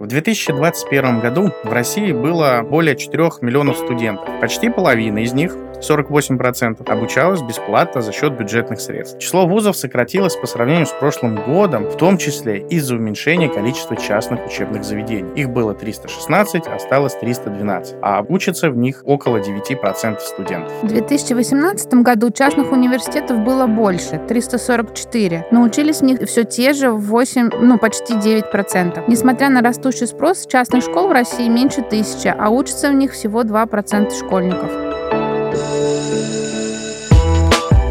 В 2021 году в России было более 4 миллионов студентов. Почти половина из них 48%, обучалась бесплатно за счет бюджетных средств. Число вузов сократилось по сравнению с прошлым годом, в том числе из-за уменьшения количества частных учебных заведений. Их было 316, осталось 312, а учатся в них около 9% студентов. В 2018 году частных университетов было больше, 344, но учились в них все те же 8, ну почти 9%. Несмотря на растущий спрос, частных школ в России меньше тысячи, а учатся в них всего 2% школьников.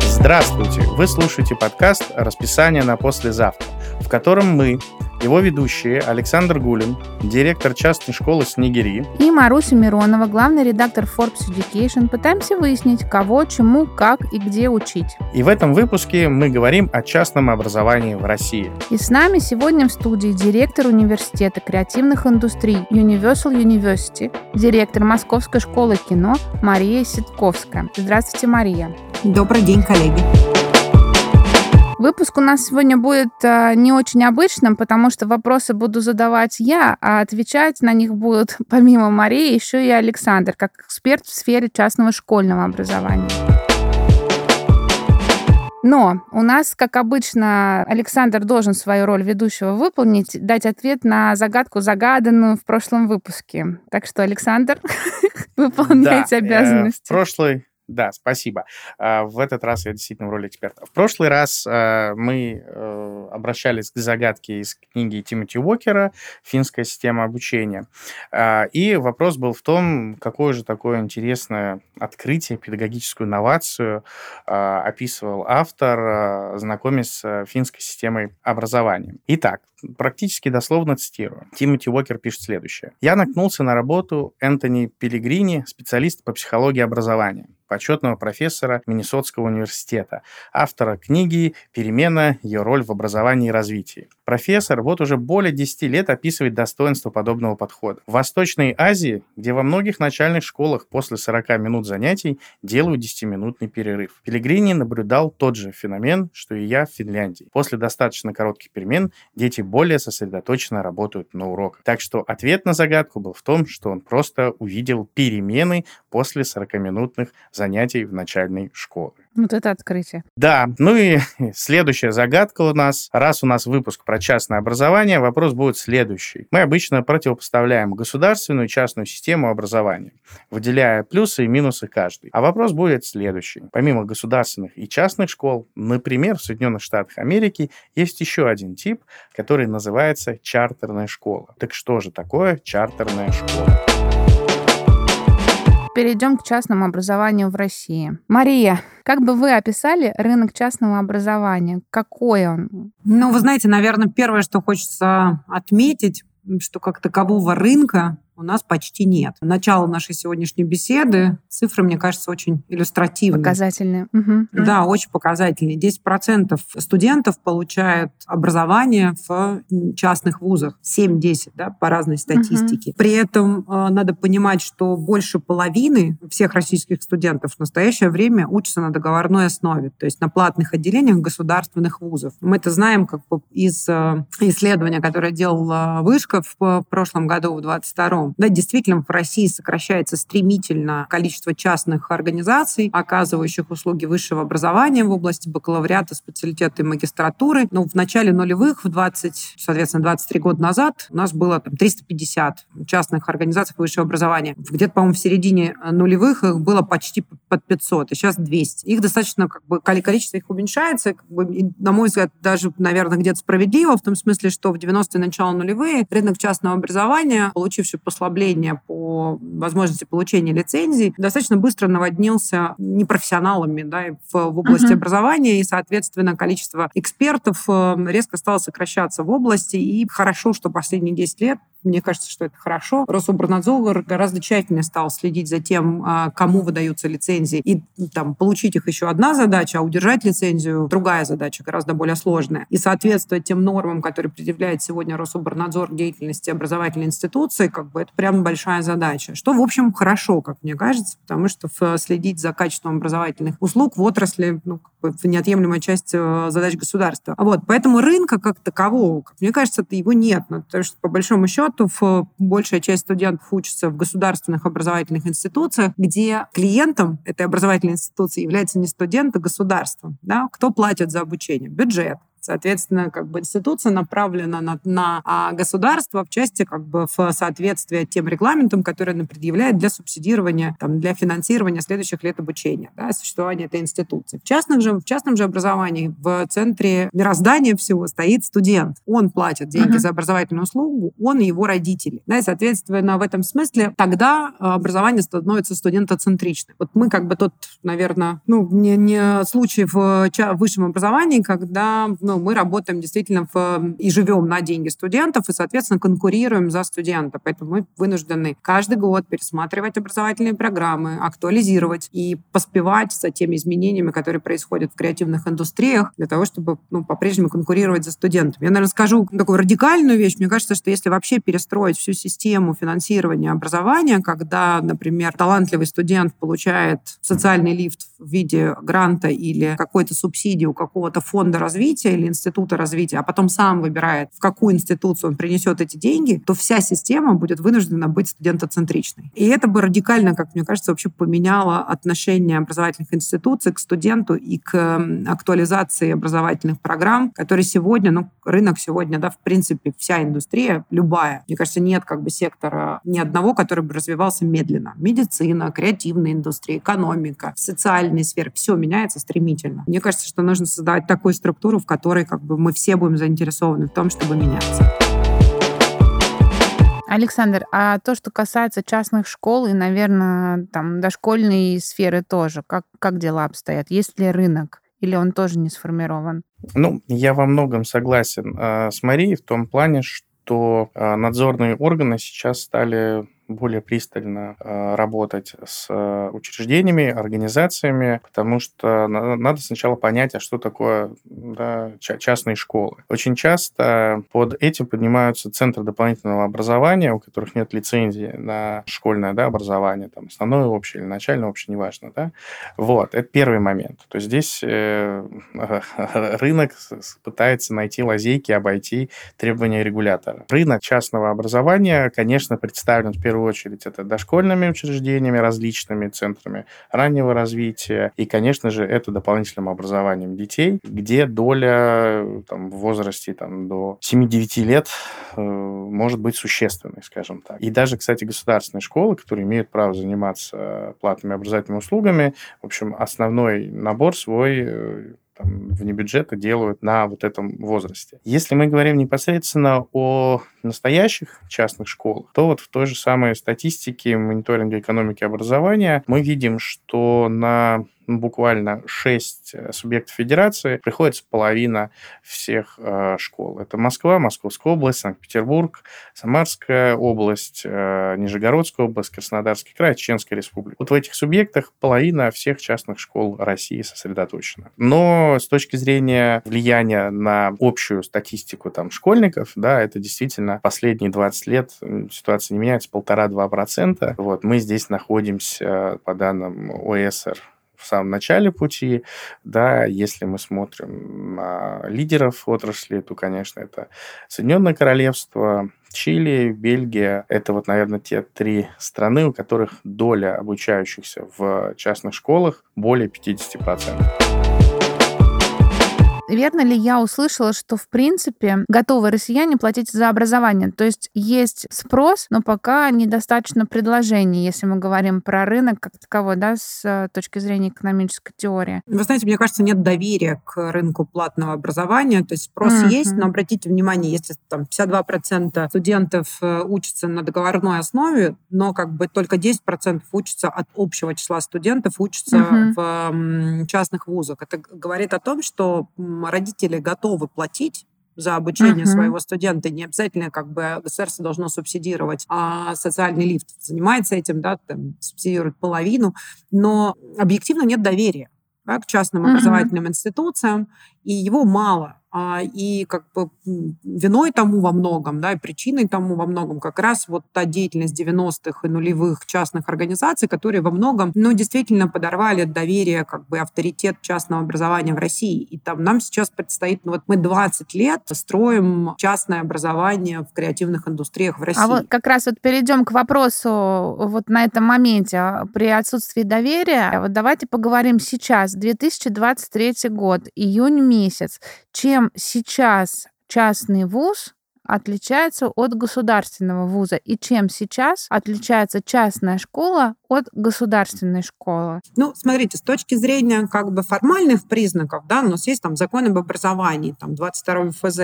Здравствуйте! Вы слушаете подкаст «Расписание на послезавтра», в котором мы, его ведущие Александр Гулин, директор частной школы Снегири. И Маруся Миронова, главный редактор Forbes Education, пытаемся выяснить, кого, чему, как и где учить. И в этом выпуске мы говорим о частном образовании в России. И с нами сегодня в студии директор университета креативных индустрий Universal University, директор Московской школы кино Мария Ситковская. Здравствуйте, Мария. Добрый день, коллеги. Выпуск у нас сегодня будет э, не очень обычным, потому что вопросы буду задавать я, а отвечать на них будут помимо Марии еще и Александр, как эксперт в сфере частного школьного образования. Но у нас, как обычно, Александр должен свою роль ведущего выполнить, дать ответ на загадку, загаданную в прошлом выпуске. Так что, Александр, выполняйте да, обязанности. Э, в прошлый да, спасибо. А, в этот раз я действительно в роли эксперта. В прошлый раз а, мы э, обращались к загадке из книги Тимоти Уокера «Финская система обучения». А, и вопрос был в том, какое же такое интересное открытие, педагогическую инновацию описывал автор, знакомясь с финской системой образования. Итак, практически дословно цитирую. Тимоти Уокер пишет следующее. «Я наткнулся на работу Энтони Пелигрини, специалиста по психологии образования почетного профессора Миннесотского университета, автора книги «Перемена. Ее роль в образовании и развитии». Профессор вот уже более 10 лет описывает достоинство подобного подхода. В Восточной Азии, где во многих начальных школах после 40 минут занятий делают 10-минутный перерыв. Пелегрини наблюдал тот же феномен, что и я в Финляндии. После достаточно коротких перемен дети более сосредоточенно работают на уроках. Так что ответ на загадку был в том, что он просто увидел перемены после 40-минутных занятий в начальной школе. Вот это открытие. Да, ну и следующая загадка у нас. Раз у нас выпуск про частное образование, вопрос будет следующий. Мы обычно противопоставляем государственную и частную систему образования, выделяя плюсы и минусы каждой. А вопрос будет следующий. Помимо государственных и частных школ, например, в Соединенных Штатах Америки есть еще один тип, который называется чартерная школа. Так что же такое чартерная школа? Перейдем к частному образованию в России. Мария, как бы вы описали рынок частного образования? Какой он? Ну, вы знаете, наверное, первое, что хочется отметить, что как такового рынка у нас почти нет. Начало нашей сегодняшней беседы, цифры, мне кажется, очень иллюстративные. Показательные. Угу. Да, очень показательные. 10% студентов получают образование в частных вузах. 7-10, да, по разной статистике. Угу. При этом э, надо понимать, что больше половины всех российских студентов в настоящее время учатся на договорной основе, то есть на платных отделениях государственных вузов. Мы это знаем как бы из э, исследования, которое делала Вышка в, в прошлом году, в 22 да, действительно, в России сокращается стремительно количество частных организаций, оказывающих услуги высшего образования в области бакалавриата, специалитета и магистратуры. Но в начале нулевых, в 20, соответственно, 23 года назад у нас было там, 350 частных организаций высшего образования. Где-то, по-моему, в середине нулевых их было почти под 500, и сейчас 200. Их достаточно, как бы, количество их уменьшается, как бы, и, на мой взгляд, даже, наверное, где-то справедливо, в том смысле, что в 90-е начало нулевые рынок частного образования, получивший после послабления по возможности получения лицензий достаточно быстро наводнился непрофессионалами да, в, в области uh-huh. образования, и, соответственно, количество экспертов э, резко стало сокращаться в области, и хорошо, что последние 10 лет мне кажется, что это хорошо. Рособорнадзор гораздо тщательнее стал следить за тем, а, кому выдаются лицензии. И там, получить их еще одна задача, а удержать лицензию другая задача, гораздо более сложная. И соответствовать тем нормам, которые предъявляет сегодня Рособорнадзор деятельности образовательной институции, как бы это прям большая задача. Что, в общем, хорошо, как мне кажется, потому что следить за качеством образовательных услуг в отрасли ну, неотъемлемая часть э, задач государства. Вот, поэтому рынка как такового, как мне кажется, его нет. Ну, потому что, по большому счету, большая часть студентов учится в государственных образовательных институциях, где клиентом этой образовательной институции является не студент, а государство. Да? Кто платит за обучение? Бюджет. Соответственно, как бы институция направлена на, на а государство в части как бы в соответствии тем регламентам, которые она предъявляет для субсидирования, там, для финансирования следующих лет обучения, да, существования этой институции. В, частных же, в частном же образовании в центре мироздания всего стоит студент. Он платит деньги uh-huh. за образовательную услугу, он и его родители. Да, и, соответственно, в этом смысле тогда а, образование становится студентоцентричным. Вот мы как бы тот, наверное, ну, не, не случай в высшем образовании, когда ну, мы работаем действительно в, и живем на деньги студентов, и, соответственно, конкурируем за студента. Поэтому мы вынуждены каждый год пересматривать образовательные программы, актуализировать и поспевать за теми изменениями, которые происходят в креативных индустриях, для того, чтобы ну, по-прежнему конкурировать за студентами. Я, наверное, скажу такую радикальную вещь. Мне кажется, что если вообще перестроить всю систему финансирования образования, когда, например, талантливый студент получает социальный лифт в виде гранта или какой-то субсидии у какого-то фонда развития, или института развития, а потом сам выбирает, в какую институцию он принесет эти деньги, то вся система будет вынуждена быть студентоцентричной. И это бы радикально, как мне кажется, вообще поменяло отношение образовательных институций к студенту и к актуализации образовательных программ, которые сегодня, ну, рынок сегодня, да, в принципе, вся индустрия, любая, мне кажется, нет как бы сектора ни одного, который бы развивался медленно. Медицина, креативная индустрия, экономика, социальные сферы, все меняется стремительно. Мне кажется, что нужно создавать такую структуру, в которой которой как бы мы все будем заинтересованы в том, чтобы меняться. Александр, а то, что касается частных школ и, наверное, там дошкольной сферы тоже, как, как дела обстоят? Есть ли рынок? Или он тоже не сформирован? Ну, я во многом согласен э, с Марией в том плане, что э, надзорные органы сейчас стали более пристально э, работать с э, учреждениями, организациями, потому что надо сначала понять, а что такое да, частные школы. Очень часто под этим поднимаются центры дополнительного образования, у которых нет лицензии на школьное да, образование, там, основное общее или начальное общее, неважно. Да? Вот, это первый момент. То есть здесь э, рынок пытается найти лазейки, обойти требования регулятора. Рынок частного образования, конечно, представлен в первую первую очередь это дошкольными учреждениями, различными центрами раннего развития, и, конечно же, это дополнительным образованием детей, где доля там, в возрасте там, до 7-9 лет э, может быть существенной, скажем так. И даже, кстати, государственные школы, которые имеют право заниматься платными образовательными услугами, в общем, основной набор свой э, там, вне бюджета делают на вот этом возрасте. Если мы говорим непосредственно о настоящих частных школах, то вот в той же самой статистике мониторинга экономики образования мы видим, что на буквально 6 э, субъектов федерации приходится половина всех э, школ. Это Москва, Московская область, Санкт-Петербург, Самарская область, э, Нижегородская область, Краснодарский край, Чеченская республика. Вот в этих субъектах половина всех частных школ России сосредоточена. Но с точки зрения влияния на общую статистику там, школьников, да, это действительно последние 20 лет ситуация не меняется, полтора-два процента. Вот, мы здесь находимся, э, по данным ОСР, в самом начале пути, да, если мы смотрим на лидеров отрасли, то, конечно, это Соединенное Королевство, Чили, Бельгия. Это вот, наверное, те три страны, у которых доля обучающихся в частных школах более 50% верно ли я услышала, что, в принципе, готовы россияне платить за образование? То есть есть спрос, но пока недостаточно предложений, если мы говорим про рынок как таковой, да, с э, точки зрения экономической теории. Вы знаете, мне кажется, нет доверия к рынку платного образования. То есть спрос mm-hmm. есть, но обратите внимание, если там 52% студентов э, учатся на договорной основе, но как бы только 10% учатся от общего числа студентов, учатся mm-hmm. в частных вузах. Это говорит о том, что родители готовы платить за обучение uh-huh. своего студента. Не обязательно как бы государство должно субсидировать, а социальный лифт занимается этим, да, там, субсидирует половину, но объективно нет доверия да, к частным uh-huh. образовательным институциям, и его мало. А, и как бы виной тому во многом, да, и причиной тому во многом как раз вот та деятельность 90-х и нулевых частных организаций, которые во многом, ну, действительно подорвали доверие, как бы авторитет частного образования в России. И там нам сейчас предстоит, ну вот мы 20 лет строим частное образование в креативных индустриях в России. А вот как раз вот перейдем к вопросу вот на этом моменте а, при отсутствии доверия. Вот давайте поговорим сейчас, 2023 год, июнь месяц. Чем чем сейчас частный вуз отличается от государственного вуза и чем сейчас отличается частная школа от государственной школы? Ну, смотрите, с точки зрения как бы формальных признаков, да, у нас есть там закон об образовании, там 22 ФЗ,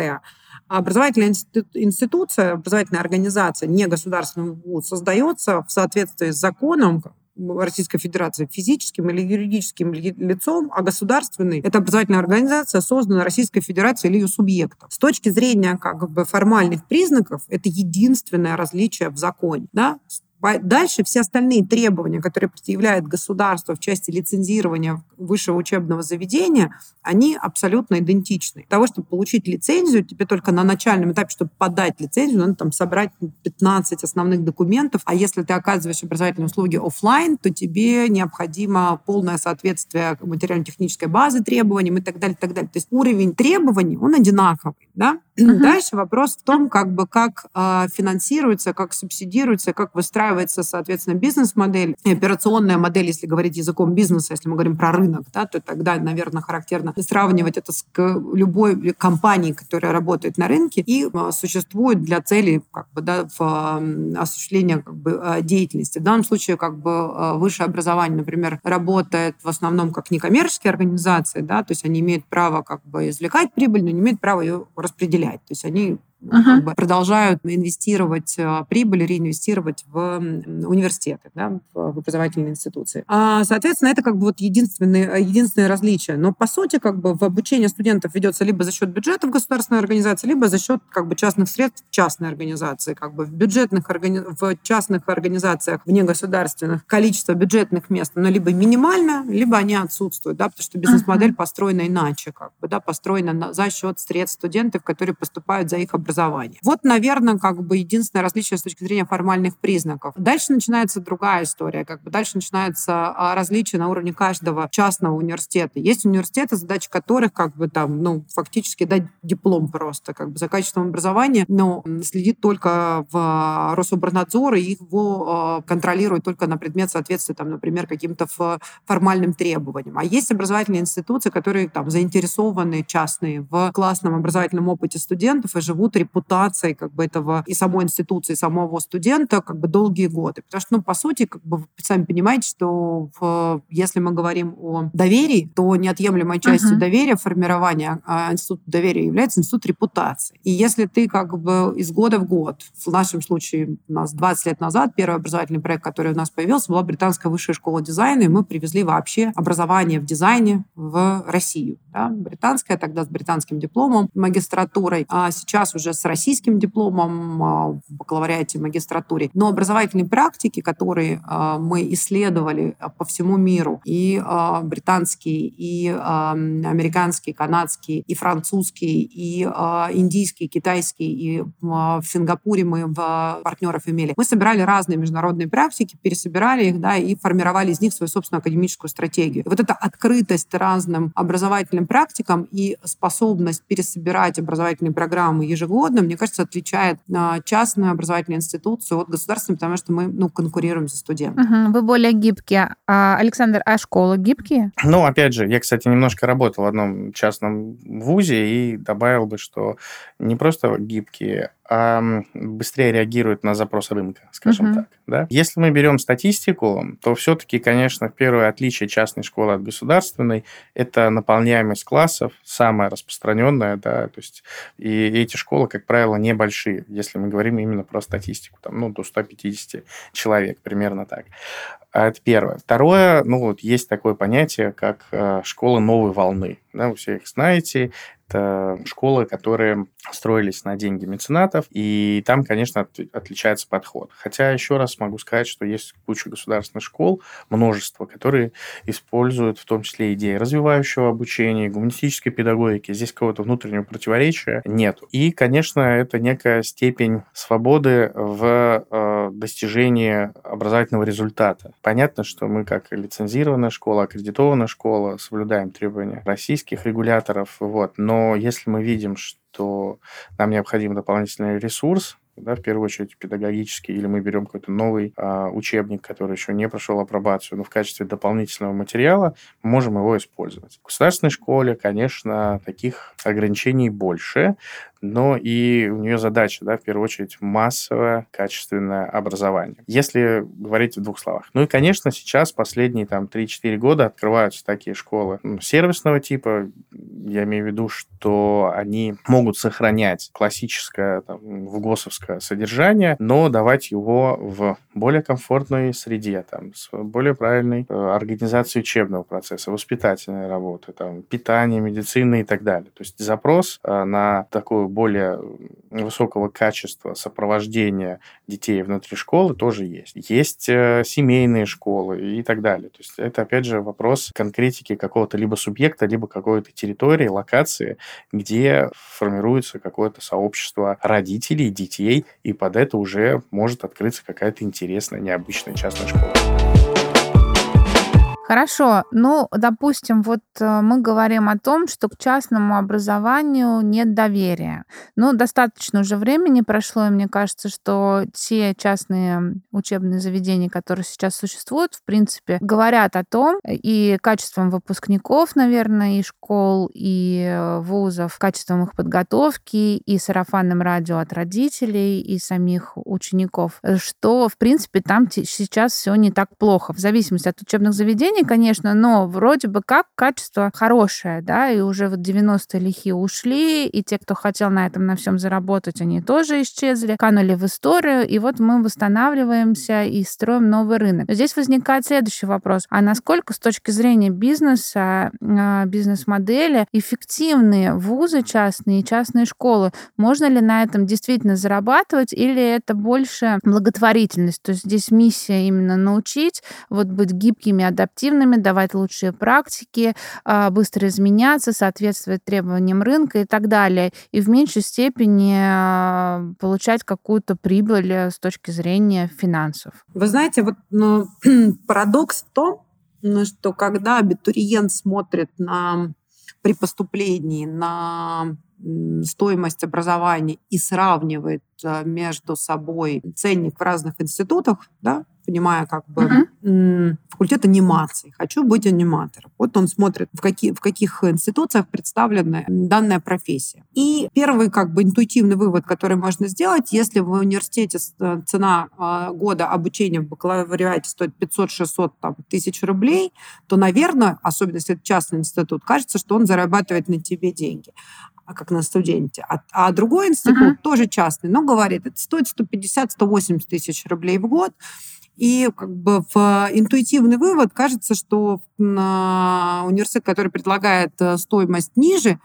образовательная институция, образовательная организация, не государственный вуз, создается в соответствии с законом, Российской Федерации физическим или юридическим лицом, а государственный – это образовательная организация, созданная Российской Федерацией или ее субъектом. С точки зрения как бы формальных признаков, это единственное различие в законе. Да? Дальше все остальные требования, которые предъявляет государство в части лицензирования высшего учебного заведения, они абсолютно идентичны. Для того, чтобы получить лицензию, тебе только на начальном этапе, чтобы подать лицензию, надо там собрать 15 основных документов. А если ты оказываешь образовательные услуги офлайн, то тебе необходимо полное соответствие материально-технической базы требованиям и так далее, и так далее. То есть уровень требований, он одинаковый. Да? Uh-huh. Дальше вопрос в том, как бы как э, финансируется, как субсидируется, как выстраивается, соответственно, бизнес-модель операционная модель, если говорить языком бизнеса, если мы говорим про рынок, да, то тогда, наверное, характерно сравнивать это с любой компанией, которая работает на рынке и э, существует для цели как бы, да, в, э, осуществления как бы, э, деятельности. В данном случае как бы э, высшее образование, например, работает в основном как некоммерческие организации, да, то есть они имеют право как бы извлекать прибыль, но не имеют права ее распределять. То есть они uh-huh. как бы продолжают инвестировать э, прибыль, реинвестировать в университеты, да, в образовательные институции. А, соответственно, это как бы вот единственное, единственное различие. Но по сути, как бы в обучение студентов ведется либо за счет бюджетов государственной организации, либо за счет как бы частных средств частной организации. Как бы в бюджетных органи... в частных организациях, в негосударственных, количество бюджетных мест, но либо минимально, либо они отсутствуют, да, потому что бизнес-модель uh-huh. построена иначе, как бы, да, построена на, за счет средств студентов, которые поступают за их образование образования. Вот, наверное, как бы единственное различие с точки зрения формальных признаков. Дальше начинается другая история. Как бы дальше начинается а, различие на уровне каждого частного университета. Есть университеты, задача которых как бы там, ну, фактически дать диплом просто, как бы за качеством образования, но следит только в а, Рособорнадзор и его а, контролирует только на предмет соответствия, там, например, каким-то формальным требованиям. А есть образовательные институции, которые там заинтересованы частные в классном образовательном опыте студентов и живут репутацией как бы этого и самой институции, и самого студента как бы долгие годы. Потому что, ну, по сути, как бы вы сами понимаете, что в, если мы говорим о доверии, то неотъемлемой частью uh-huh. доверия, формирования а института доверия является институт репутации. И если ты как бы из года в год, в нашем случае у нас 20 лет назад первый образовательный проект, который у нас появился, была британская высшая школа дизайна, и мы привезли вообще образование в дизайне в Россию. Да? Британская тогда с британским дипломом, магистратурой, а сейчас уже с российским дипломом а, в бакалавриате, магистратуре. Но образовательные практики, которые а, мы исследовали а, по всему миру, и британские, и американские, канадские, и французские, и индийские, китайские, и в Сингапуре мы в партнеров имели. Мы собирали разные международные практики, пересобирали их, да, и формировали из них свою собственную академическую стратегию. И вот эта открытость разным образовательным практикам и способность пересобирать образовательные программы ежегодно угодно, мне кажется, отличает частную образовательную институцию от государственной, потому что мы ну, конкурируем за студентов. Угу, вы более гибкие. А, Александр, а школы гибкие? Ну, опять же, я, кстати, немножко работал в одном частном вузе и добавил бы, что не просто гибкие, быстрее реагирует на запрос рынка, скажем uh-huh. так. Да? Если мы берем статистику, то все-таки, конечно, первое отличие частной школы от государственной – это наполняемость классов, самая распространенная, да, то есть и эти школы, как правило, небольшие, если мы говорим именно про статистику, там, ну, до 150 человек, примерно так. А это первое. Второе, ну вот есть такое понятие, как э, школа новой волны. Да, вы все их знаете. Это школы, которые строились на деньги меценатов, и там, конечно, от, отличается подход. Хотя, еще раз могу сказать, что есть куча государственных школ, множество, которые используют в том числе идеи развивающего обучения, гуманистической педагогики. Здесь какого-то внутреннего противоречия нет. И, конечно, это некая степень свободы в э, достижении образовательного результата. Понятно, что мы как лицензированная школа, аккредитованная школа соблюдаем требования российских регуляторов, вот. но если мы видим, что нам необходим дополнительный ресурс, да, в первую очередь педагогический, или мы берем какой-то новый а, учебник, который еще не прошел апробацию, но в качестве дополнительного материала можем его использовать. В государственной школе, конечно, таких ограничений больше, но и у нее задача, да, в первую очередь, массовое, качественное образование. Если говорить в двух словах. Ну и, конечно, сейчас последние там 3-4 года открываются такие школы сервисного типа. Я имею в виду, что они могут сохранять классическое там, в ГОСовское содержание, но давать его в более комфортной среде, там, с более правильной э, организацией учебного процесса, воспитательной работы, там, питания, медицины и так далее. То есть запрос э, на такую более высокого качества сопровождения детей внутри школы тоже есть. Есть э, семейные школы и так далее. То есть это, опять же, вопрос конкретики какого-то либо субъекта, либо какой-то территории, локации, где формируется какое-то сообщество родителей, детей, и под это уже может открыться какая-то интересная, необычная частная школа. Хорошо. Ну, допустим, вот э, мы говорим о том, что к частному образованию нет доверия. Ну, достаточно уже времени прошло, и мне кажется, что те частные учебные заведения, которые сейчас существуют, в принципе, говорят о том, и качеством выпускников, наверное, и школ, и э, вузов, качеством их подготовки, и сарафанным радио от родителей, и самих учеников, что, в принципе, там сейчас все не так плохо. В зависимости от учебных заведений, изменений, конечно, но вроде бы как качество хорошее, да, и уже вот 90-е лихие ушли, и те, кто хотел на этом на всем заработать, они тоже исчезли, канули в историю, и вот мы восстанавливаемся и строим новый рынок. Но здесь возникает следующий вопрос. А насколько с точки зрения бизнеса, а, бизнес-модели эффективные вузы частные и частные школы? Можно ли на этом действительно зарабатывать, или это больше благотворительность? То есть здесь миссия именно научить вот быть гибкими, адаптивными, эффективными, давать лучшие практики, а, быстро изменяться, соответствовать требованиям рынка и так далее. И в меньшей степени а, получать какую-то прибыль э, с точки зрения финансов. Вы знаете, вот ну, парадокс в том, ну, что когда абитуриент смотрит на при поступлении на стоимость образования и сравнивает э, между собой ценник в разных институтах, да, понимая как бы uh-huh. факультет анимации, хочу быть аниматором. Вот он смотрит, в, какие, в каких институциях представлена данная профессия. И первый как бы интуитивный вывод, который можно сделать, если в университете э, цена а, года обучения в бакалавриате стоит 500-600 тысяч рублей, то, наверное, особенно если это частный институт, кажется, что он зарабатывает на тебе деньги а как на студенте. А, а другой институт, uh-huh. тоже частный, но говорит, это стоит 150-180 тысяч рублей в год. И как бы в интуитивный вывод кажется, что университет, который предлагает э, стоимость ниже, а,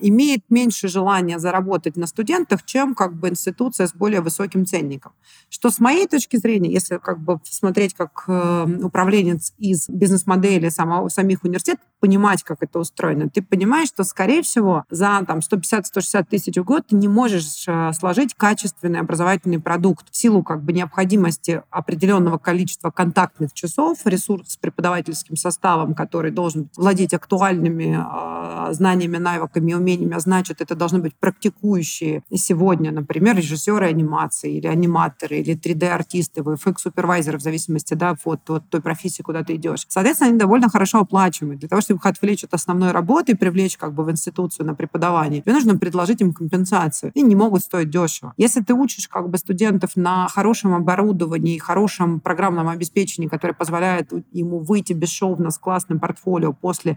имеет меньше желания заработать на студентах, чем как бы институция с более высоким ценником. Что с моей точки зрения, если как бы смотреть как э, управленец из бизнес-модели самого, самих университетов, понимать, как это устроено, ты понимаешь, что, скорее всего, за там, 150-160 тысяч в год ты не можешь э, сложить качественный образовательный продукт в силу как бы необходимости определенного количества контактных часов, ресурс с преподавательским составом, который должен владеть актуальными э, знаниями, навыками, навыками и умениями, а значит, это должны быть практикующие сегодня, например, режиссеры анимации или аниматоры, или 3D-артисты, VFX-супервайзеры, в зависимости да, от, от той профессии, куда ты идешь. Соответственно, они довольно хорошо оплачиваемы. Для того, чтобы их отвлечь от основной работы и привлечь как бы в институцию на преподавание, тебе нужно предложить им компенсацию. И не могут стоить дешево. Если ты учишь как бы студентов на хорошем оборудовании, хорошем программном обеспечении, которое позволяет ему выйти бесшовно с классным портфолио после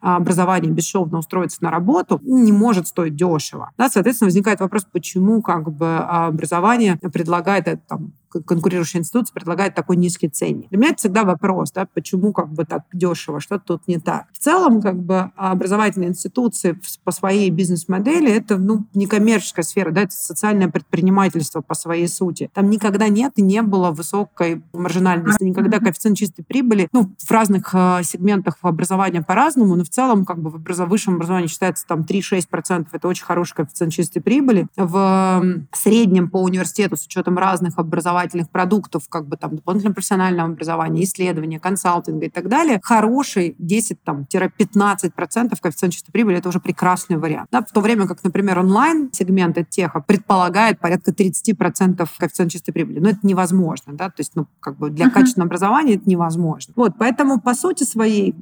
а, образования, бесшовно устроиться на работу, работу, не может стоить дешево. Да, соответственно, возникает вопрос, почему как бы образование предлагает это, там, конкурирующая институция предлагает такой низкий ценник. Для меня это всегда вопрос, да, почему как бы так дешево, что тут не так. В целом, как бы образовательные институции по своей бизнес-модели это ну, не коммерческая сфера, да, это социальное предпринимательство по своей сути. Там никогда нет и не было высокой маржинальности, никогда коэффициент чистой прибыли, ну, в разных э, сегментах образования по-разному, но в целом как бы в образов... высшем образовании считается там 3-6%, это очень хороший коэффициент чистой прибыли. В среднем по университету с учетом разных образований образовательных продуктов, как бы там дополнительного профессионального образования, исследования, консалтинга и так далее, хороший 10-15% коэффициент чистой прибыли – это уже прекрасный вариант. Да, в то время как, например, онлайн-сегмент теха предполагает порядка 30% коэффициент чистой прибыли. Но это невозможно. Да? То есть ну, как бы для uh-huh. качественного образования это невозможно. Вот, поэтому, по сути своей,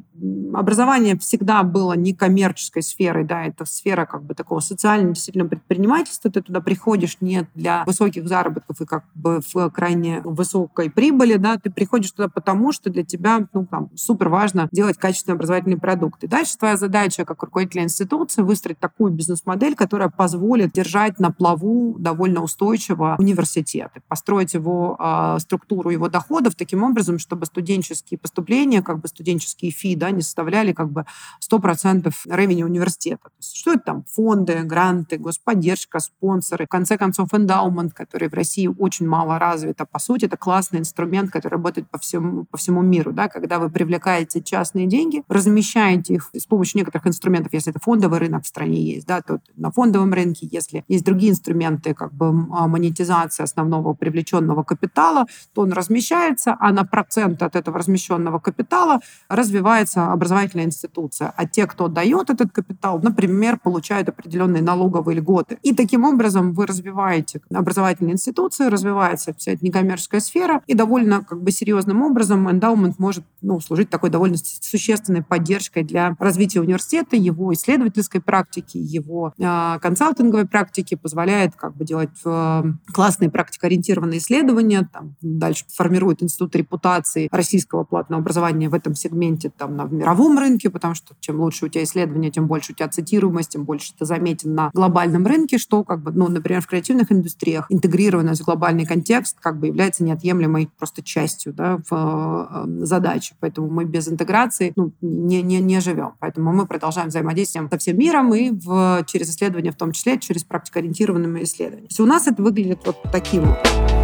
образование всегда было не коммерческой сферой, да, это сфера как бы такого социального действительно предпринимательства. Ты туда приходишь не для высоких заработков и как бы в крайне высокой прибыли, да, ты приходишь туда потому, что для тебя, ну, там, супер важно делать качественные образовательные продукты. Дальше твоя задача, как руководителя институции, выстроить такую бизнес-модель, которая позволит держать на плаву довольно устойчиво университет, построить его э, структуру его доходов таким образом, чтобы студенческие поступления, как бы студенческие фи, да, не составляли как бы 100% ревени университета. То есть, что это там? Фонды, гранты, господдержка, спонсоры, в конце концов, эндаумент, который в России очень мало развит развита. По сути, это классный инструмент, который работает по всему, по всему миру. Да? Когда вы привлекаете частные деньги, размещаете их с помощью некоторых инструментов, если это фондовый рынок в стране есть, да, то на фондовом рынке, если есть другие инструменты, как бы а, монетизация основного привлеченного капитала, то он размещается, а на процент от этого размещенного капитала развивается образовательная институция. А те, кто дает этот капитал, например, получают определенные налоговые льготы. И таким образом вы развиваете образовательные институции, развивается вся эта некоммерческая сфера, и довольно как бы серьезным образом эндаумент может ну, служить такой довольно существенной поддержкой для развития университета, его исследовательской практики, его э, консалтинговой практики, позволяет как бы делать э, классные практикоориентированные исследования, там, дальше формирует институт репутации российского платного образования в этом сегменте там, на мировом рынке, потому что чем лучше у тебя исследования, тем больше у тебя цитируемость, тем больше ты заметен на глобальном рынке, что, как бы, ну, например, в креативных индустриях интегрированность в глобальный контекст как бы является неотъемлемой просто частью да, в э, задачи. Поэтому мы без интеграции ну, не, не, не живем. Поэтому мы продолжаем взаимодействие со всем миром и в, через исследования, в том числе через практикоориентированными исследованиями. То есть у нас это выглядит вот таким вот.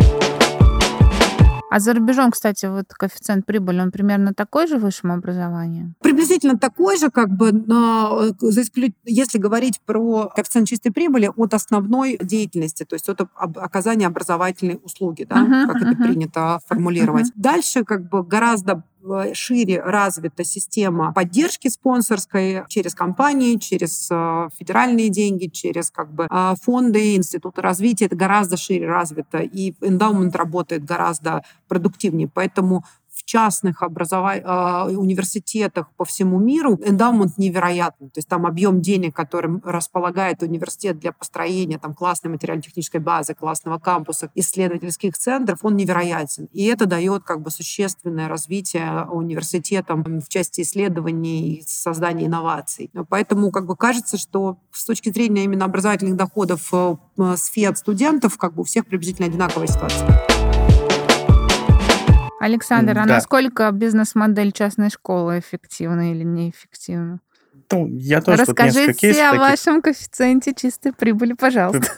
А за рубежом, кстати, вот коэффициент прибыли, он примерно такой же в высшем образовании? Приблизительно такой же, как бы, но за исключ... если говорить про коэффициент чистой прибыли от основной деятельности, то есть от оказания образовательной услуги, да, uh-huh, как uh-huh. это принято формулировать. Uh-huh. Дальше как бы гораздо Э, шире развита система поддержки спонсорской через компании, через э, федеральные деньги, через как бы э, фонды, институты развития. Это гораздо шире развито, и эндаумент работает гораздо продуктивнее. Поэтому в частных образова... А, университетах по всему миру эндаумент невероятный. То есть там объем денег, которым располагает университет для построения там, классной материально-технической базы, классного кампуса, исследовательских центров, он невероятен. И это дает как бы существенное развитие университетам в части исследований и создания инноваций. Поэтому как бы кажется, что с точки зрения именно образовательных доходов э, с фиат студентов как бы у всех приблизительно одинаковая ситуация. Александр, а да. насколько бизнес-модель частной школы эффективна или неэффективна? Ну, я тоже Расскажите тут кейсов о таких. вашем коэффициенте чистой прибыли, пожалуйста.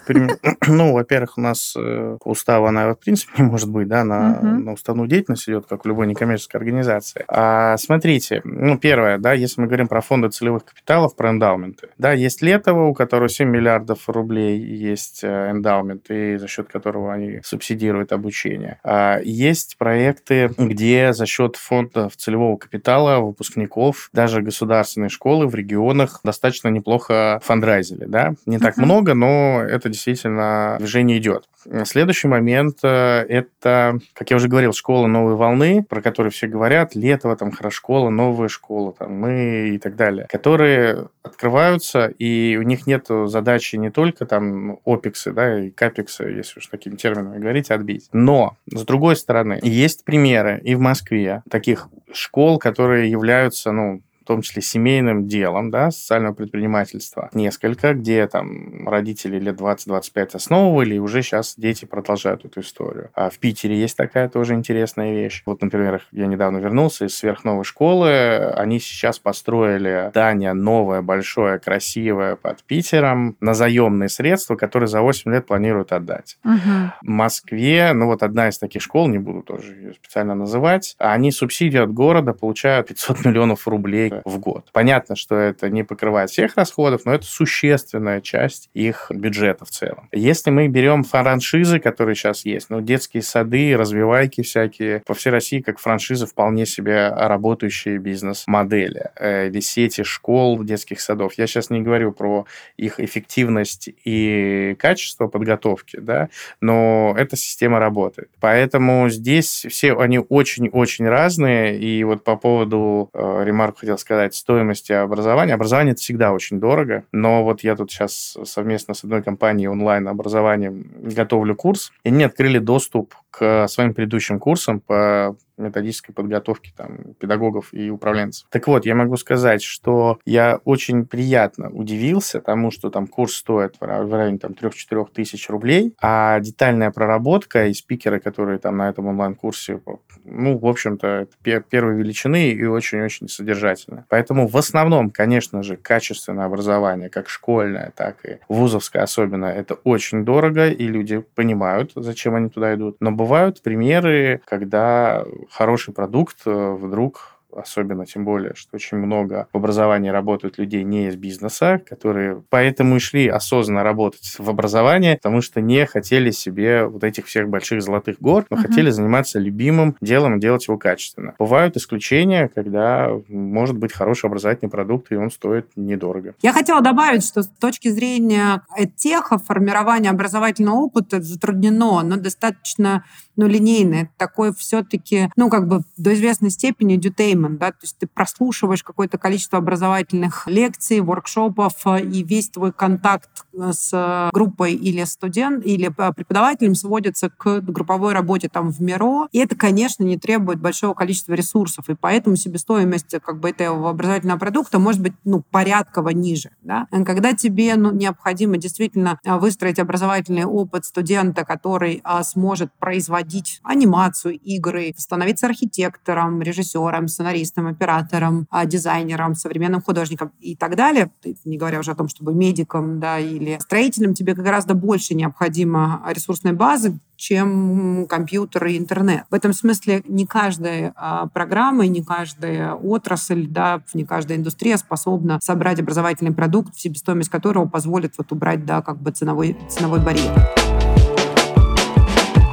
Ну, во-первых, у нас э, устава, она в принципе не может быть, да, на, угу. на уставную деятельность идет, как в любой некоммерческой организации. А смотрите, ну, первое, да, если мы говорим про фонды целевых капиталов, про эндаументы, да, есть Летово, у которого 7 миллиардов рублей есть э, эндаумент, и за счет которого они субсидируют обучение. А есть проекты, где за счет фондов целевого капитала выпускников даже государственной школы в регионах достаточно неплохо фандрайзили, да. Не так uh-huh. много, но это действительно движение идет. Следующий момент э, – это, как я уже говорил, школа новой волны, про которую все говорят, лето, там, школа, новая школа, там, мы и так далее, которые открываются, и у них нет задачи не только там опексы, да, и капексы, если уж такими терминами говорить, отбить. Но, с другой стороны, есть примеры и в Москве таких школ, которые являются, ну, том числе семейным делом, да, социального предпринимательства. Несколько, где там родители лет 20-25 основывали, и уже сейчас дети продолжают эту историю. А в Питере есть такая тоже интересная вещь. Вот, например, я недавно вернулся из сверхновой школы, они сейчас построили здание новое, большое, красивое под Питером на заемные средства, которые за 8 лет планируют отдать. Угу. В Москве, ну вот одна из таких школ, не буду тоже ее специально называть, они субсидию от города получают 500 миллионов рублей в год. Понятно, что это не покрывает всех расходов, но это существенная часть их бюджета в целом. Если мы берем франшизы, которые сейчас есть, ну, детские сады, развивайки всякие, по всей России как франшизы вполне себе работающие бизнес-модели. Э, или сети школ, детских садов. Я сейчас не говорю про их эффективность и качество подготовки, да, но эта система работает. Поэтому здесь все они очень-очень разные, и вот по поводу э, ремарку хотел сказать, стоимости образования. Образование это всегда очень дорого, но вот я тут сейчас совместно с одной компанией онлайн-образованием готовлю курс, и они открыли доступ к своим предыдущим курсам по методической подготовки там, педагогов и управленцев. Так вот, я могу сказать, что я очень приятно удивился тому, что там курс стоит в районе там, 3-4 тысяч рублей, а детальная проработка и спикеры, которые там на этом онлайн-курсе, ну, в общем-то, это первой величины и очень-очень содержательно. Поэтому в основном, конечно же, качественное образование, как школьное, так и вузовское особенно, это очень дорого, и люди понимают, зачем они туда идут. Но бывают примеры, когда хороший продукт э, вдруг особенно, тем более, что очень много в образовании работают людей не из бизнеса, которые поэтому и шли осознанно работать в образовании, потому что не хотели себе вот этих всех больших золотых гор, но uh-huh. хотели заниматься любимым делом и делать его качественно. Бывают исключения, когда может быть хороший образовательный продукт, и он стоит недорого. Я хотела добавить, что с точки зрения теха формирование образовательного опыта затруднено, но достаточно ну, линейное. Это такое все-таки, ну, как бы до известной степени дютеймент, да, то есть ты прослушиваешь какое-то количество образовательных лекций, воркшопов, э, и весь твой контакт э, с группой или студент, или э, преподавателем сводится к групповой работе там в МИРО, и это, конечно, не требует большого количества ресурсов, и поэтому себестоимость как бы этого образовательного продукта может быть, ну, порядково ниже, да. Когда тебе, ну, необходимо действительно выстроить образовательный опыт студента, который а, сможет производить анимацию, игры, становиться архитектором, режиссером, сценаристом, оператором, а, дизайнером, современным художником и так далее, не говоря уже о том, чтобы медиком да, или строителем, тебе гораздо больше необходимо ресурсной базы, чем компьютер и интернет. В этом смысле не каждая а, программа не каждая отрасль, да, не каждая индустрия способна собрать образовательный продукт, себестоимость которого позволит вот убрать да, как бы ценовой, ценовой барьер.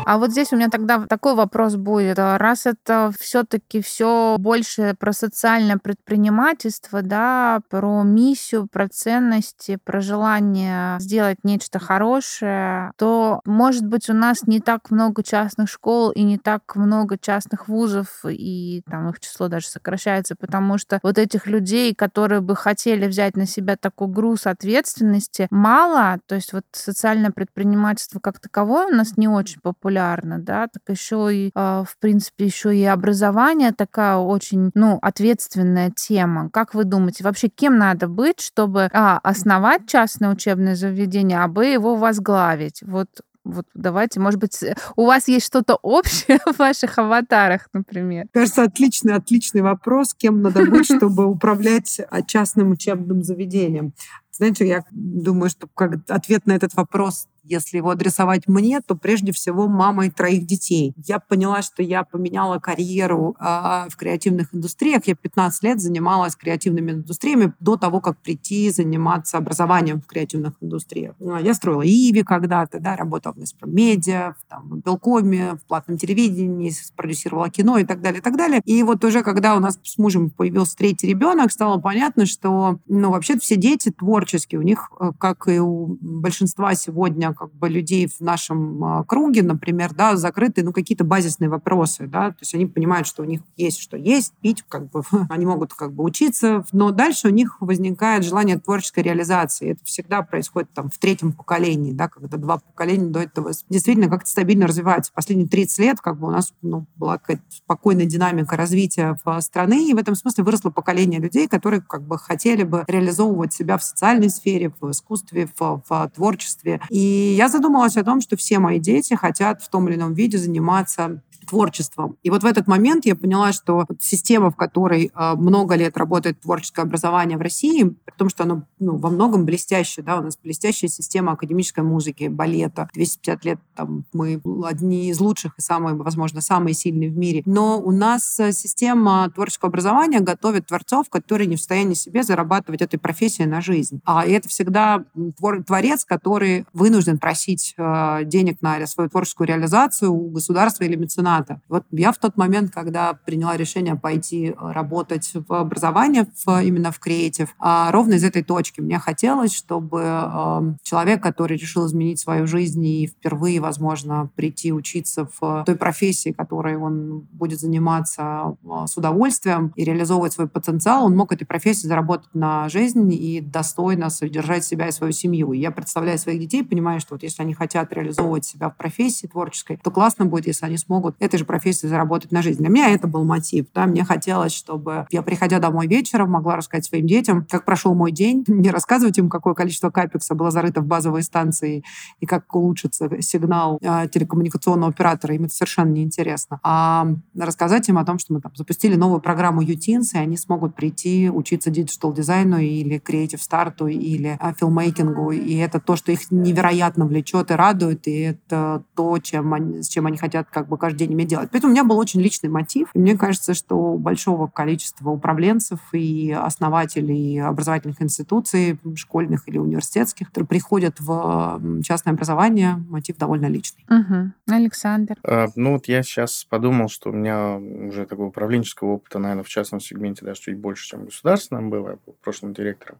А вот здесь у меня тогда такой вопрос будет. А раз это все-таки все больше про социальное предпринимательство, да, про миссию, про ценности, про желание сделать нечто хорошее, то, может быть, у нас не так много частных школ и не так много частных вузов, и там их число даже сокращается, потому что вот этих людей, которые бы хотели взять на себя такой груз ответственности, мало. То есть вот социальное предпринимательство как таковое у нас не очень популярно популярно, да, так еще и, а, в принципе, еще и образование такая очень, ну, ответственная тема. Как вы думаете, вообще кем надо быть, чтобы а, основать частное учебное заведение, а б его возглавить? Вот вот давайте, может быть, у вас есть что-то общее в ваших аватарах, например? Кажется, отличный, отличный вопрос, кем надо быть, чтобы управлять а, частным учебным заведением. Знаете, я думаю, что как ответ на этот вопрос если его адресовать мне, то прежде всего мамой троих детей. Я поняла, что я поменяла карьеру э, в креативных индустриях. Я 15 лет занималась креативными индустриями до того, как прийти заниматься образованием в креативных индустриях. А, я строила Иви когда-то, да, работала в Неспромедиа, там, в Белкоме, в платном телевидении, продюсировала кино и так далее, и так далее. И вот уже когда у нас с мужем появился третий ребенок, стало понятно, что, ну, вообще все дети творческие. У них, э, как и у большинства сегодня как бы людей в нашем а, круге, например, да, закрыты, ну, какие-то базисные вопросы, да, то есть они понимают, что у них есть что есть, пить, как бы, они могут как бы учиться, но дальше у них возникает желание творческой реализации. Это всегда происходит там в третьем поколении, да, когда два поколения до этого действительно как-то стабильно развиваются. Последние 30 лет как бы у нас ну, была какая-то спокойная динамика развития в страны, и в этом смысле выросло поколение людей, которые как бы хотели бы реализовывать себя в социальной сфере, в искусстве, в, в творчестве. И я задумалась о том, что все мои дети хотят в том или ином виде заниматься творчеством. И вот в этот момент я поняла, что система, в которой э, много лет работает творческое образование в России, при том, что оно ну, во многом блестящее, да, у нас блестящая система академической музыки, балета. 250 лет там, мы одни из лучших и самые, возможно, самые сильные в мире. Но у нас э, система творческого образования готовит творцов, которые не в состоянии себе зарабатывать этой профессией на жизнь. А, это всегда твор, творец, который вынужден просить э, денег на свою творческую реализацию у государства или мецената мецената. Вот я в тот момент, когда приняла решение пойти э, работать в образование, в, именно в креатив, а ровно из этой точки мне хотелось, чтобы э, человек, который решил изменить свою жизнь и впервые, возможно, прийти учиться в той профессии, которой он будет заниматься э, с удовольствием и реализовывать свой потенциал, он мог этой профессии заработать на жизнь и достойно содержать себя и свою семью. Я представляю своих детей, понимаю, что вот если они хотят реализовывать себя в профессии творческой, то классно будет, если они смогут этой же профессии заработать на жизнь. Для меня это был мотив. Да? Мне хотелось, чтобы я, приходя домой вечером, могла рассказать своим детям, как прошел мой день, не рассказывать им, какое количество капекса было зарыто в базовые станции и как улучшится сигнал э, телекоммуникационного оператора. Им это совершенно неинтересно. А рассказать им о том, что мы там запустили новую программу UTeens, и они смогут прийти учиться digital-дизайну или creative start у, или а, filmmaking у. И это то, что их невероятно влечет и радует, и это то, чем они, с чем они хотят как бы каждый день иметь делать. Поэтому у меня был очень личный мотив. И мне кажется, что у большого количества управленцев и основателей образовательных институций, школьных или университетских, которые приходят в частное образование, мотив довольно личный. Угу. Александр? А, ну вот я сейчас подумал, что у меня уже такого управленческого опыта, наверное, в частном сегменте даже чуть больше, чем в государственном было. Я был прошлым директором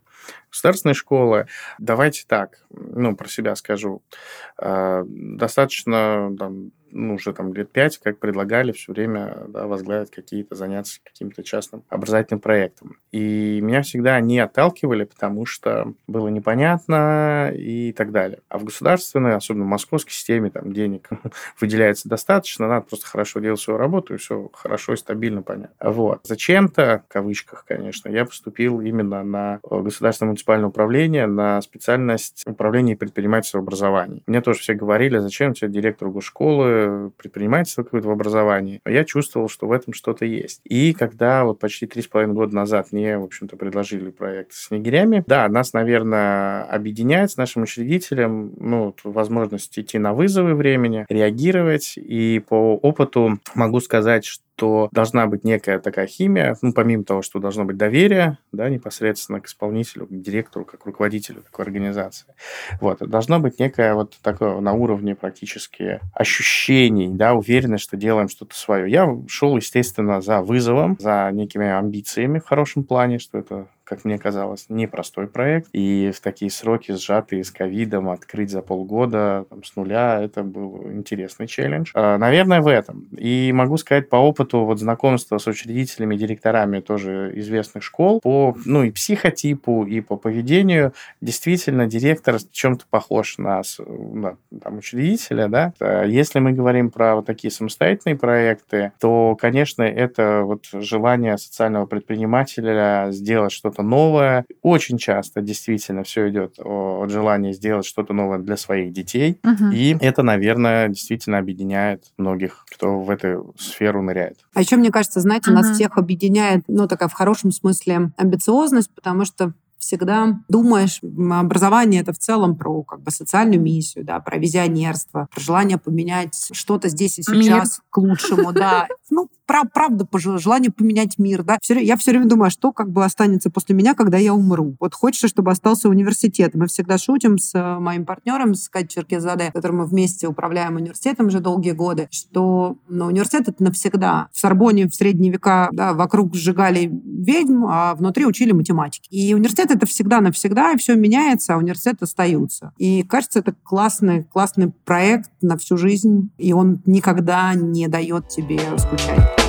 государственной школы. Давайте так, ну, про себя скажу. А, достаточно там, ну, уже там лет пять, как предлагали все время да, возглавить какие-то, заняться каким-то частным образовательным проектом. И меня всегда они отталкивали, потому что было непонятно и так далее. А в государственной, особенно в московской системе, там денег выделяется достаточно, надо просто хорошо делать свою работу, и все хорошо и стабильно понятно. Вот. Зачем-то, в кавычках, конечно, я поступил именно на государственное муниципальное управление, на специальность управления и предпринимательства образования. Мне тоже все говорили, зачем тебе директор госшколы, предпринимательство какое-то в образовании, но я чувствовал, что в этом что-то есть. И когда вот почти три с половиной года назад мне, в общем-то, предложили проект с снегирями, да, нас, наверное, объединяет с нашим учредителем, ну, возможность идти на вызовы времени, реагировать, и по опыту могу сказать, что то должна быть некая такая химия, ну, помимо того, что должно быть доверие, да, непосредственно к исполнителю, к директору, как руководителю такой организации. Вот, должно быть некое вот такое на уровне практически ощущений, да, уверенность, что делаем что-то свое. Я шел, естественно, за вызовом, за некими амбициями в хорошем плане, что это как мне казалось, непростой проект. И в такие сроки, сжатые с ковидом, открыть за полгода там, с нуля, это был интересный челлендж. А, наверное, в этом. И могу сказать по опыту вот знакомства с учредителями, директорами тоже известных школ, по, ну, и психотипу, и по поведению, действительно, директор чем-то похож на, на там, учредителя, да. А если мы говорим про вот такие самостоятельные проекты, то, конечно, это вот желание социального предпринимателя сделать что-то что-то новое. Очень часто действительно все идет от желания сделать что-то новое для своих детей. Угу. И это, наверное, действительно объединяет многих, кто в эту сферу ныряет. А еще, мне кажется, знаете, угу. нас всех объединяет, ну, такая в хорошем смысле амбициозность, потому что всегда думаешь, образование это в целом про как бы социальную миссию, да, про визионерство, про желание поменять что-то здесь и сейчас Мир. к лучшему, да. Ну, правда желание поменять мир, да. Все, я все время думаю, а что как бы останется после меня, когда я умру. Вот хочется, чтобы остался университет. Мы всегда шутим с э, моим партнером, с Катей Черкизаде, которым мы вместе управляем университетом уже долгие годы, что ну, университет — это навсегда. В Сорбоне в средние века да, вокруг сжигали ведьм, а внутри учили математики. И университет — это всегда навсегда, и все меняется, а университет остаются. И кажется, это классный, классный проект на всю жизнь, и он никогда не дает тебе скучать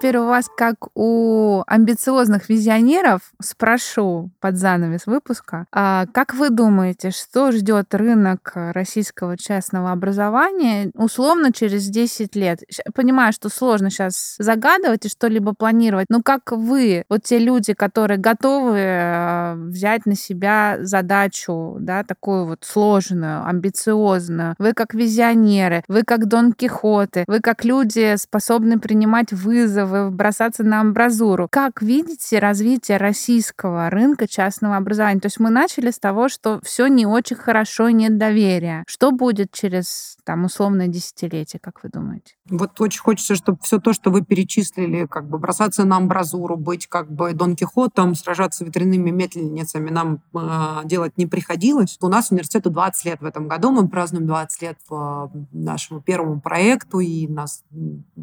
теперь у вас, как у амбициозных визионеров, спрошу под занавес выпуска, а как вы думаете, что ждет рынок российского частного образования условно через 10 лет? Понимаю, что сложно сейчас загадывать и что-либо планировать, но как вы, вот те люди, которые готовы э, взять на себя задачу, да, такую вот сложную, амбициозную, вы как визионеры, вы как Дон Кихоты, вы как люди, способны принимать вызовы, вызовы, бросаться на амбразуру. Как видите развитие российского рынка частного образования? То есть мы начали с того, что все не очень хорошо, нет доверия. Что будет через там условное десятилетие, как вы думаете? Вот очень хочется, чтобы все то, что вы перечислили, как бы бросаться на амбразуру, быть как бы Дон Кихотом, сражаться ветряными медленницами нам э, делать не приходилось. У нас университету 20 лет в этом году, мы празднуем 20 лет по нашему первому проекту, и нас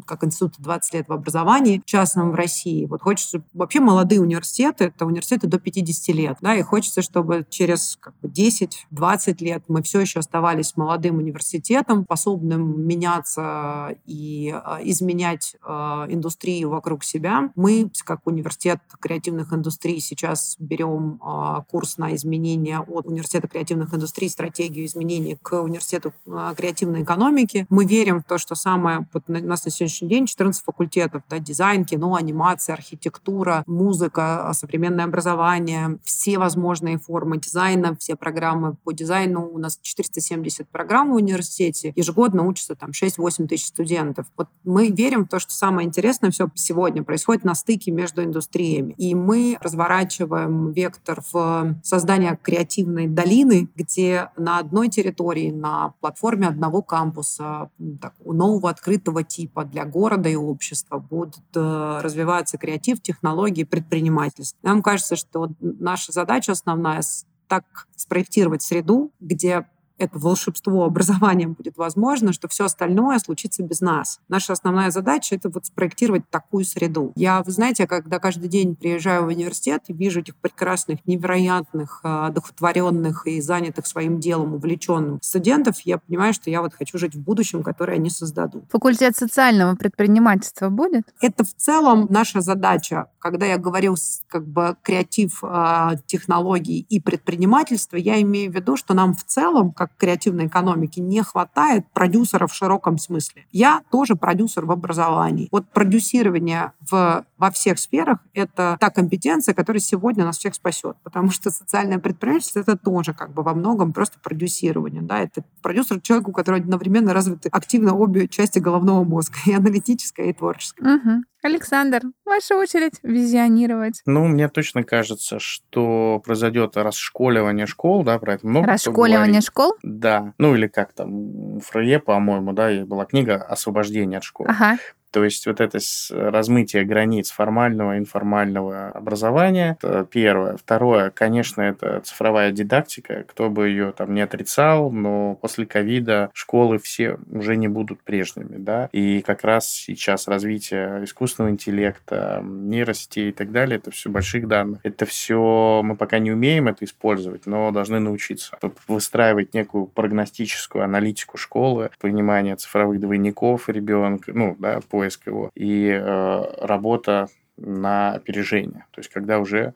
как институт 20 лет в образовании частном в России. Вот хочется... Вообще молодые университеты, это университеты до 50 лет, да, и хочется, чтобы через как бы, 10-20 лет мы все еще оставались молодым университетом, способным меняться и а, изменять а, индустрию вокруг себя. Мы, как университет креативных индустрий, сейчас берем а, курс на изменение от университета креативных индустрий, стратегию изменений к университету креативной экономики. Мы верим в то, что самое... Вот у нас на сегодняшний день 14 факультетов, да, дизайн, кино, анимация, архитектура, музыка, современное образование, все возможные формы дизайна, все программы по дизайну. У нас 470 программ в университете. Ежегодно учатся там 6-8 тысяч студентов студентов. Вот мы верим в то, что самое интересное все сегодня происходит на стыке между индустриями. И мы разворачиваем вектор в создание креативной долины, где на одной территории, на платформе одного кампуса, так, нового открытого типа для города и общества будут э, развиваться креатив, технологии, предпринимательство. Нам кажется, что наша задача основная так спроектировать среду, где это волшебство образования будет возможно, что все остальное случится без нас. Наша основная задача — это вот спроектировать такую среду. Я, вы знаете, когда каждый день приезжаю в университет и вижу этих прекрасных, невероятных, а, одухотворенных и занятых своим делом, увлеченных студентов, я понимаю, что я вот хочу жить в будущем, которое они создадут. Факультет социального предпринимательства будет? Это в целом наша задача. Когда я говорю как бы креатив, а, технологий и предпринимательство, я имею в виду, что нам в целом, как креативной экономики не хватает продюсеров в широком смысле. Я тоже продюсер в образовании. Вот продюсирование в, во всех сферах — это та компетенция, которая сегодня нас всех спасет. Потому что социальное предпринимательство — это тоже как бы во многом просто продюсирование. Да? Это продюсер человек, у которого одновременно развиты активно обе части головного мозга, и аналитическая, и творческая. Угу. Александр, ваша очередь визионировать. Ну, мне точно кажется, что произойдет расшколивание школ, да, про это много Расшколивание школ? Да. Ну, или как там, Фрейе, по-моему, да, была книга «Освобождение от школ». Ага. То есть вот это размытие границ формального и информального образования, это первое. Второе, конечно, это цифровая дидактика. Кто бы ее там не отрицал, но после ковида школы все уже не будут прежними, да. И как раз сейчас развитие искусственного интеллекта, нейросетей и так далее, это все больших данных. Это все мы пока не умеем это использовать, но должны научиться выстраивать некую прогностическую аналитику школы, понимание цифровых двойников ребенка, ну, да, по поиск его, и э, работа на опережение. То есть, когда уже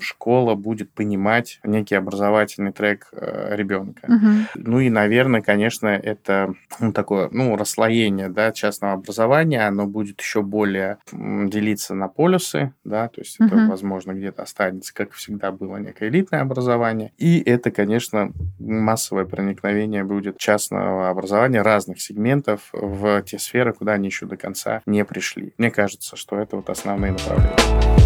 школа будет понимать некий образовательный трек э, ребенка. Угу. Ну и, наверное, конечно, это ну, такое, ну, расслоение, да, частного образования, оно будет еще более делиться на полюсы, да, то есть угу. это, возможно, где-то останется, как всегда было, некое элитное образование. И это, конечно, массовое проникновение будет частного образования разных сегментов в те сферы, куда они еще до конца не пришли. Мне кажется, что это вот domain authority.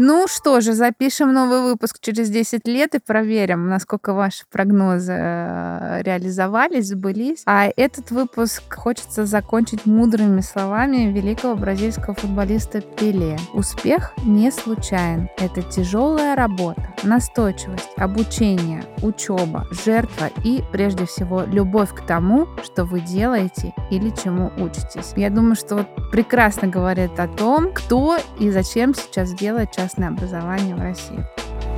Ну что же, запишем новый выпуск через 10 лет и проверим, насколько ваши прогнозы э, реализовались, сбылись. А этот выпуск хочется закончить мудрыми словами великого бразильского футболиста Пеле. Успех не случайен. Это тяжелая работа, настойчивость, обучение, учеба, жертва и, прежде всего, любовь к тому, что вы делаете или чему учитесь. Я думаю, что вот прекрасно говорит о том, кто и зачем сейчас делает частное образование в России.